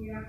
Yeah.